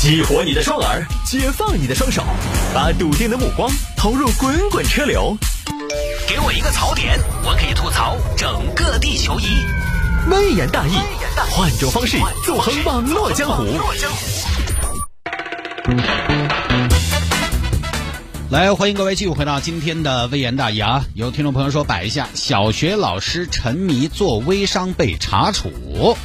激活你的双耳，解放你的双手，把笃定的目光投入滚滚车流。给我一个槽点，我可以吐槽整个地球仪。微言大义，换种方式纵横网络江湖。来，欢迎各位继续回到今天的微言大义啊！有听众朋友说摆一下，小学老师沉迷做微商被查处。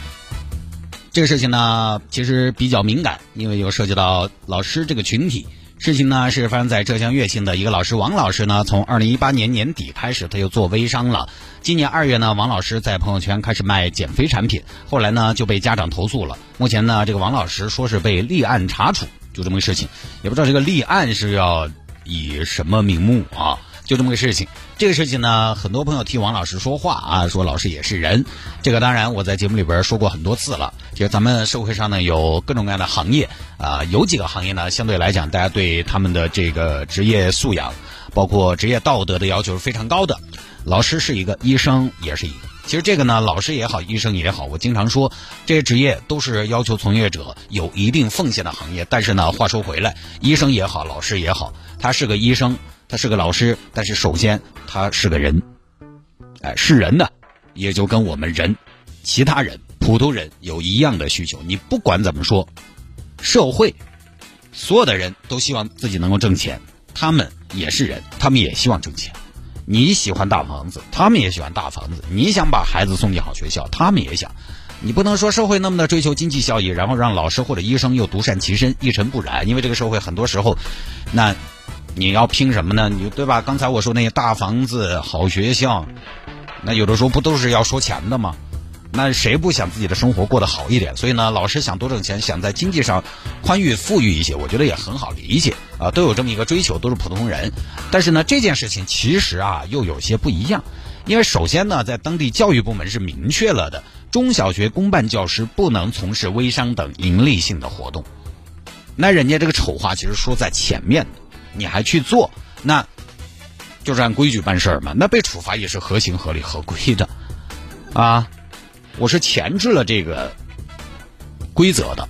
这个事情呢，其实比较敏感，因为有涉及到老师这个群体。事情呢是发生在浙江乐清的一个老师王老师呢，从二零一八年年底开始，他就做微商了。今年二月呢，王老师在朋友圈开始卖减肥产品，后来呢就被家长投诉了。目前呢，这个王老师说是被立案查处，就这么个事情，也不知道这个立案是要以什么名目啊。就这么个事情，这个事情呢，很多朋友替王老师说话啊，说老师也是人。这个当然我在节目里边说过很多次了。就咱们社会上呢有各种各样的行业啊，有几个行业呢相对来讲，大家对他们的这个职业素养，包括职业道德的要求是非常高的。老师是一个，医生也是一个。其实这个呢，老师也好，医生也好，我经常说这些职业都是要求从业者有一定奉献的行业。但是呢，话说回来，医生也好，老师也好，他是个医生。他是个老师，但是首先他是个人，哎，是人的，也就跟我们人、其他人、普通人有一样的需求。你不管怎么说，社会所有的人都希望自己能够挣钱，他们也是人，他们也希望挣钱。你喜欢大房子，他们也喜欢大房子。你想把孩子送进好学校，他们也想。你不能说社会那么的追求经济效益，然后让老师或者医生又独善其身、一尘不染，因为这个社会很多时候，那。你要拼什么呢？你对吧？刚才我说那些大房子、好学校，那有的时候不都是要说钱的吗？那谁不想自己的生活过得好一点？所以呢，老师想多挣钱，想在经济上宽裕、富裕一些，我觉得也很好理解啊，都有这么一个追求，都是普通人。但是呢，这件事情其实啊，又有些不一样，因为首先呢，在当地教育部门是明确了的，中小学公办教师不能从事微商等盈利性的活动。那人家这个丑话其实说在前面。你还去做，那就是按规矩办事儿嘛。那被处罚也是合情合理合规的，啊，我是前置了这个规则的，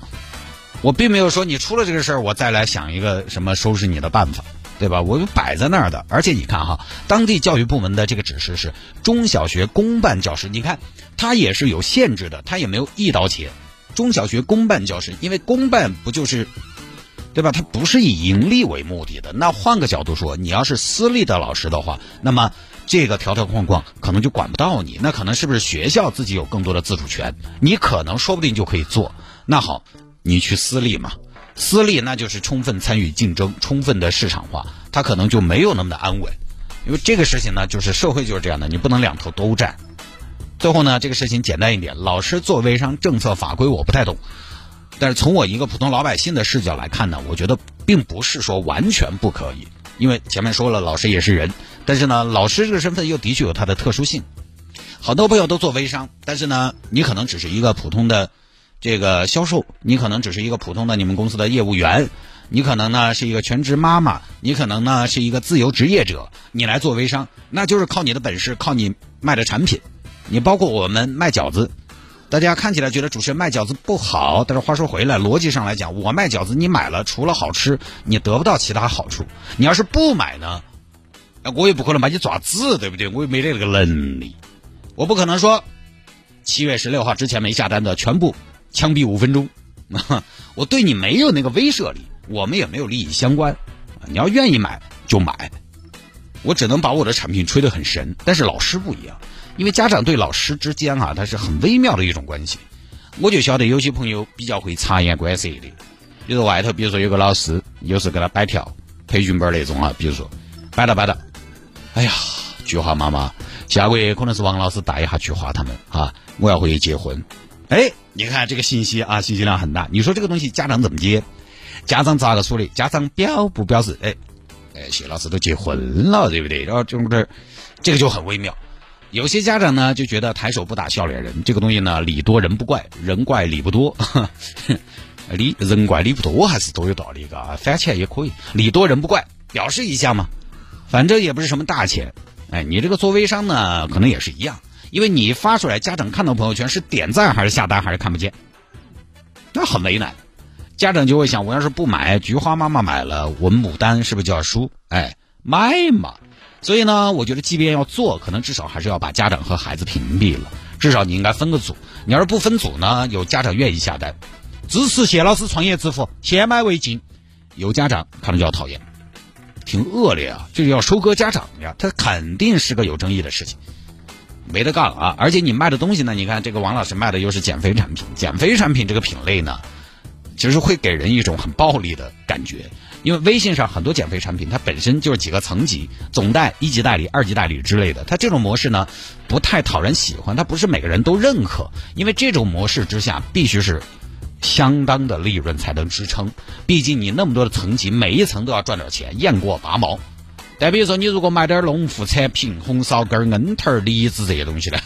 我并没有说你出了这个事儿，我再来想一个什么收拾你的办法，对吧？我就摆在那儿的。而且你看哈，当地教育部门的这个指示是中小学公办教师，你看它也是有限制的，它也没有一刀切。中小学公办教师，因为公办不就是。对吧？他不是以盈利为目的的。那换个角度说，你要是私立的老师的话，那么这个条条框框可能就管不到你。那可能是不是学校自己有更多的自主权？你可能说不定就可以做。那好，你去私立嘛？私立那就是充分参与竞争，充分的市场化，它可能就没有那么的安稳。因为这个事情呢，就是社会就是这样的，你不能两头都占。最后呢，这个事情简单一点，老师做微商政策法规我不太懂。但是从我一个普通老百姓的视角来看呢，我觉得并不是说完全不可以，因为前面说了，老师也是人，但是呢，老师这个身份又的确有它的特殊性。好多朋友都做微商，但是呢，你可能只是一个普通的这个销售，你可能只是一个普通的你们公司的业务员，你可能呢是一个全职妈妈，你可能呢是一个自由职业者，你来做微商，那就是靠你的本事，靠你卖的产品，你包括我们卖饺子。大家看起来觉得主持人卖饺子不好，但是话说回来，逻辑上来讲，我卖饺子，你买了除了好吃，你得不到其他好处。你要是不买呢，我也不可能把你抓子，对不对？我也没这个能力，我不可能说七月十六号之前没下单的全部枪毙五分钟。我对你没有那个威慑力，我们也没有利益相关。你要愿意买就买，我只能把我的产品吹得很神。但是老师不一样。因为家长对老师之间啊，他是很微妙的一种关系。我就晓得有些朋友比较会察言观色的，比如外头，比如说有个老师，有时给他摆条培训班那种啊，比如说摆到摆到，哎呀，菊花妈妈，下个月可能是王老师带一下菊花他们啊，我要回去结婚。哎，你看这个信息啊，信息量很大。你说这个东西家长怎么接？家长咋个说的？家长表不表示？哎哎，谢老师都结婚了，对不对？然后这这，这个就很微妙。有些家长呢就觉得抬手不打笑脸人，这个东西呢礼多人不怪，人怪礼不多，礼人怪礼不多还是多有道理嘎，翻起来也可以，礼多人不怪，表示一下嘛，反正也不是什么大钱，哎，你这个做微商呢可能也是一样，因为你发出来，家长看到朋友圈是点赞还是下单还是看不见，那很为难，家长就会想，我要是不买，菊花妈妈买了，我们牡丹是不是就要输？哎，卖嘛。所以呢，我觉得即便要做，可能至少还是要把家长和孩子屏蔽了。至少你应该分个组。你要是不分组呢，有家长愿意下单，支持谢老师创业致富，先买为敬。有家长可能就要讨厌，挺恶劣啊，就是要收割家长呀。他肯定是个有争议的事情，没得干啊。而且你卖的东西呢，你看这个王老师卖的又是减肥产品，减肥产品这个品类呢，其实会给人一种很暴力的感觉。因为微信上很多减肥产品，它本身就是几个层级，总代、一级代理、二级代理之类的。它这种模式呢，不太讨人喜欢，它不是每个人都认可。因为这种模式之下，必须是相当的利润才能支撑。毕竟你那么多的层级，每一层都要赚点钱，雁过拔毛。再比如说，你如果买点农副产品，红苕根、恩桃、梨子这些东西呢，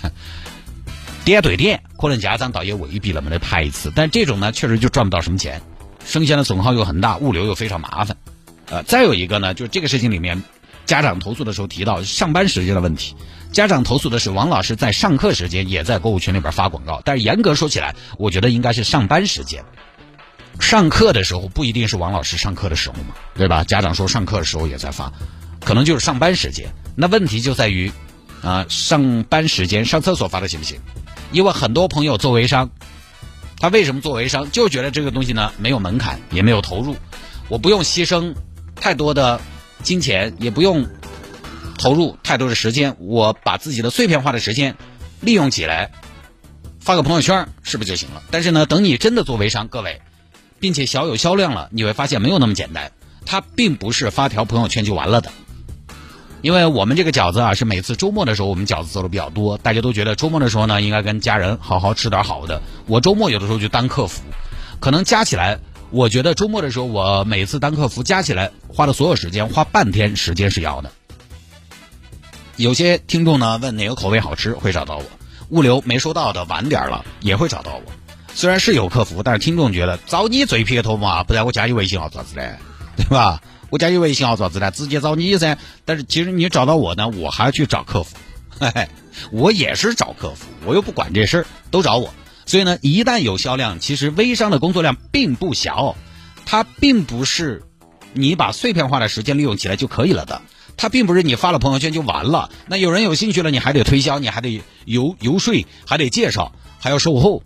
点对点，可能家长倒也未必那么的排斥。但这种呢，确实就赚不到什么钱。生鲜的损耗又很大，物流又非常麻烦，呃，再有一个呢，就是这个事情里面，家长投诉的时候提到上班时间的问题。家长投诉的是王老师在上课时间也在购物群里边发广告，但是严格说起来，我觉得应该是上班时间。上课的时候不一定是王老师上课的时候嘛，对吧？家长说上课的时候也在发，可能就是上班时间。那问题就在于，啊，上班时间上厕所发的行不行？因为很多朋友做微商。他为什么做微商？就觉得这个东西呢没有门槛，也没有投入，我不用牺牲太多的金钱，也不用投入太多的时间，我把自己的碎片化的时间利用起来，发个朋友圈是不是就行了？但是呢，等你真的做微商，各位，并且小有销量了，你会发现没有那么简单，它并不是发条朋友圈就完了的。因为我们这个饺子啊，是每次周末的时候我们饺子做的比较多，大家都觉得周末的时候呢，应该跟家人好好吃点好的。我周末有的时候就当客服，可能加起来，我觉得周末的时候我每次当客服加起来花的所有时间，花半天时间是要的。有些听众呢问哪个口味好吃，会找到我；物流没收到的晚点了也会找到我。虽然是有客服，但是听众觉得找你最撇脱嘛，不然我加你微信号咋子嘞？对吧？我加你微信号做子呢？直接找你噻。但是其实你找到我呢，我还要去找客服。嘿嘿，我也是找客服，我又不管这事儿，都找我。所以呢，一旦有销量，其实微商的工作量并不小。它并不是你把碎片化的时间利用起来就可以了的。它并不是你发了朋友圈就完了。那有人有兴趣了，你还得推销，你还得游游说，还得介绍，还要售后。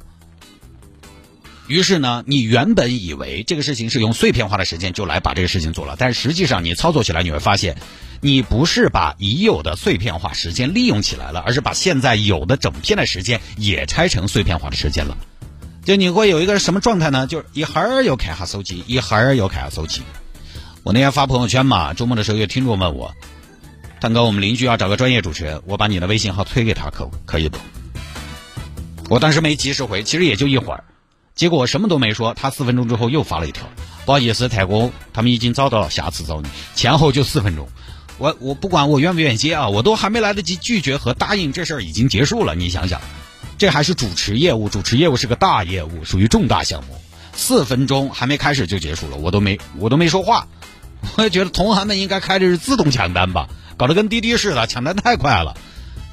于是呢，你原本以为这个事情是用碎片化的时间就来把这个事情做了，但实际上你操作起来你会发现，你不是把已有的碎片化时间利用起来了，而是把现在有的整片的时间也拆成碎片化的时间了。就你会有一个什么状态呢？就是一会儿又看下手机，一会儿又看下手机。我那天发朋友圈嘛，周末的时候有听众问我，蛋哥，我们邻居要找个专业主持人，我把你的微信号推给他，可可以不？我当时没及时回，其实也就一会儿。结果什么都没说，他四分钟之后又发了一条，不好意思，太公，他们已经找到了，下次找你。前后就四分钟，我我不管我愿不愿意接啊，我都还没来得及拒绝和答应，这事儿已经结束了。你想想，这还是主持业务，主持业务是个大业务，属于重大项目，四分钟还没开始就结束了，我都没我都没说话，我也觉得同行们应该开的是自动抢单吧，搞得跟滴滴似的，抢单太快了，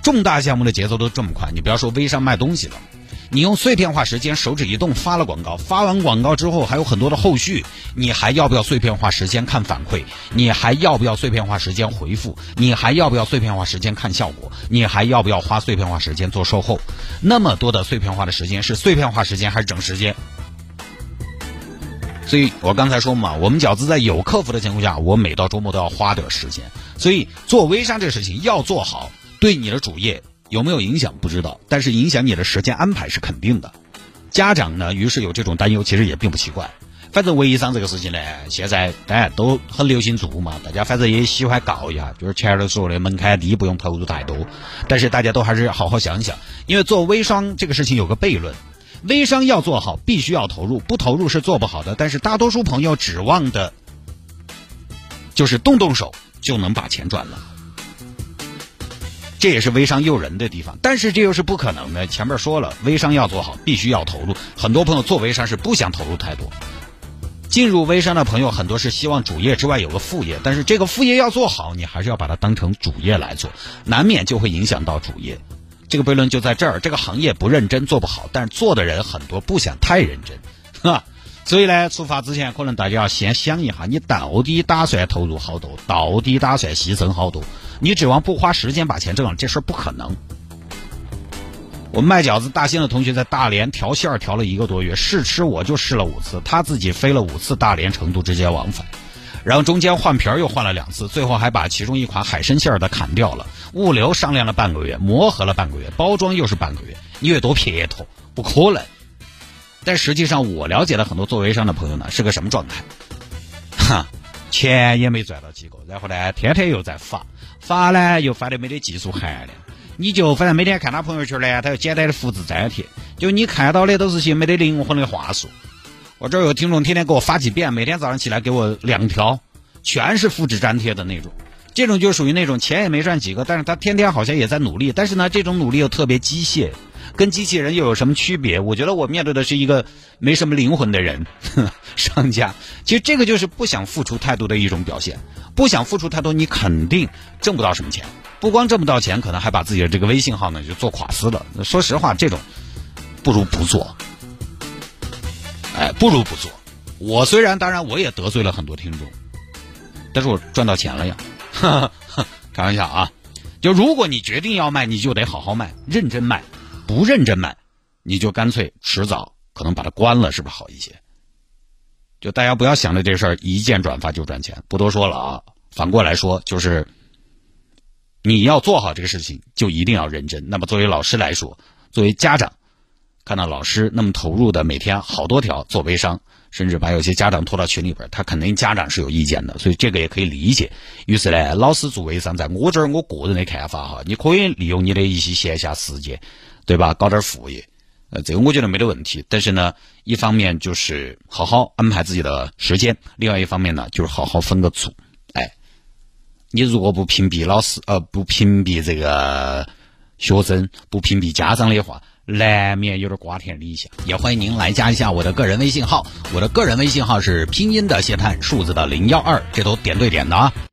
重大项目的节奏都这么快，你不要说微商卖东西了。你用碎片化时间手指一动发了广告，发完广告之后还有很多的后续，你还要不要碎片化时间看反馈？你还要不要碎片化时间回复？你还要不要碎片化时间看效果？你还要不要花碎片化时间做售后？那么多的碎片化的时间是碎片化时间还是整时间？所以我刚才说嘛，我们饺子在有客服的情况下，我每到周末都要花点时间。所以做微商这个事情要做好，对你的主业。有没有影响不知道，但是影响你的时间安排是肯定的。家长呢，于是有这种担忧，其实也并不奇怪。反正微商这个事情呢，现在大家都很流行做嘛，大家反正也喜欢搞一下，就是前头说的门槛低，不用投入太多。但是大家都还是好好想想，因为做微商这个事情有个悖论，微商要做好，必须要投入，不投入是做不好的。但是大多数朋友指望的，就是动动手就能把钱赚了。这也是微商诱人的地方，但是这又是不可能的。前面说了，微商要做好，必须要投入。很多朋友做微商是不想投入太多，进入微商的朋友很多是希望主业之外有个副业，但是这个副业要做好，你还是要把它当成主业来做，难免就会影响到主业。这个悖论就在这儿，这个行业不认真做不好，但是做的人很多不想太认真，哈。所以呢，出发之前可能大家要先想一下，你到底打算投入好多，到底打算牺牲好多？你指望不花时间把钱挣了，这事儿不可能。我们卖饺子大兴的同学在大连调馅儿调了一个多月，试吃我就试了五次，他自己飞了五次大连成都直接往返，然后中间换皮儿又换了两次，最后还把其中一款海参馅儿的砍掉了。物流商量了半个月，磨合了半个月，包装又是半个月，你有多撇脱？不可能。但实际上，我了解了很多做微商的朋友呢，是个什么状态？哈，钱也没赚到几个，然后呢，天天又在发，发呢又发的没得技术含量。你就反正每天看他朋友圈呢，他有简单的复制粘贴，就你看到的都是些没得灵魂的话术。我这儿有听众天天给我发几遍，每天早上起来给我两条，全是复制粘贴的那种。这种就属于那种钱也没赚几个，但是他天天好像也在努力，但是呢，这种努力又特别机械，跟机器人又有什么区别？我觉得我面对的是一个没什么灵魂的人，商家。其实这个就是不想付出太多的一种表现，不想付出太多，你肯定挣不到什么钱。不光挣不到钱，可能还把自己的这个微信号呢就做垮死了。说实话，这种不如不做，哎，不如不做。我虽然当然我也得罪了很多听众，但是我赚到钱了呀。开玩笑啊！就如果你决定要卖，你就得好好卖，认真卖；不认真买，你就干脆迟早可能把它关了，是不是好一些？就大家不要想着这事儿一键转发就赚钱，不多说了啊。反过来说，就是。你要做好这个事情，就一定要认真。那么，作为老师来说，作为家长，看到老师那么投入的每天好多条做微商，甚至把有些家长拖到群里边，他肯定家长是有意见的，所以这个也可以理解。于是呢，老师做微商，在我这儿我个人的看法哈，你可以利用你的一些闲暇时间，对吧？搞点副业，呃，这个我觉得没得问题。但是呢，一方面就是好好安排自己的时间，另外一方面呢，就是好好分个组。哎你如果不屏蔽老师，呃，不屏蔽这个学生，不屏蔽家长的话，难免有点瓜田李下。也欢迎您来加一下我的个人微信号，我的个人微信号是拼音的谢探，数字的零幺二，这都点对点的啊。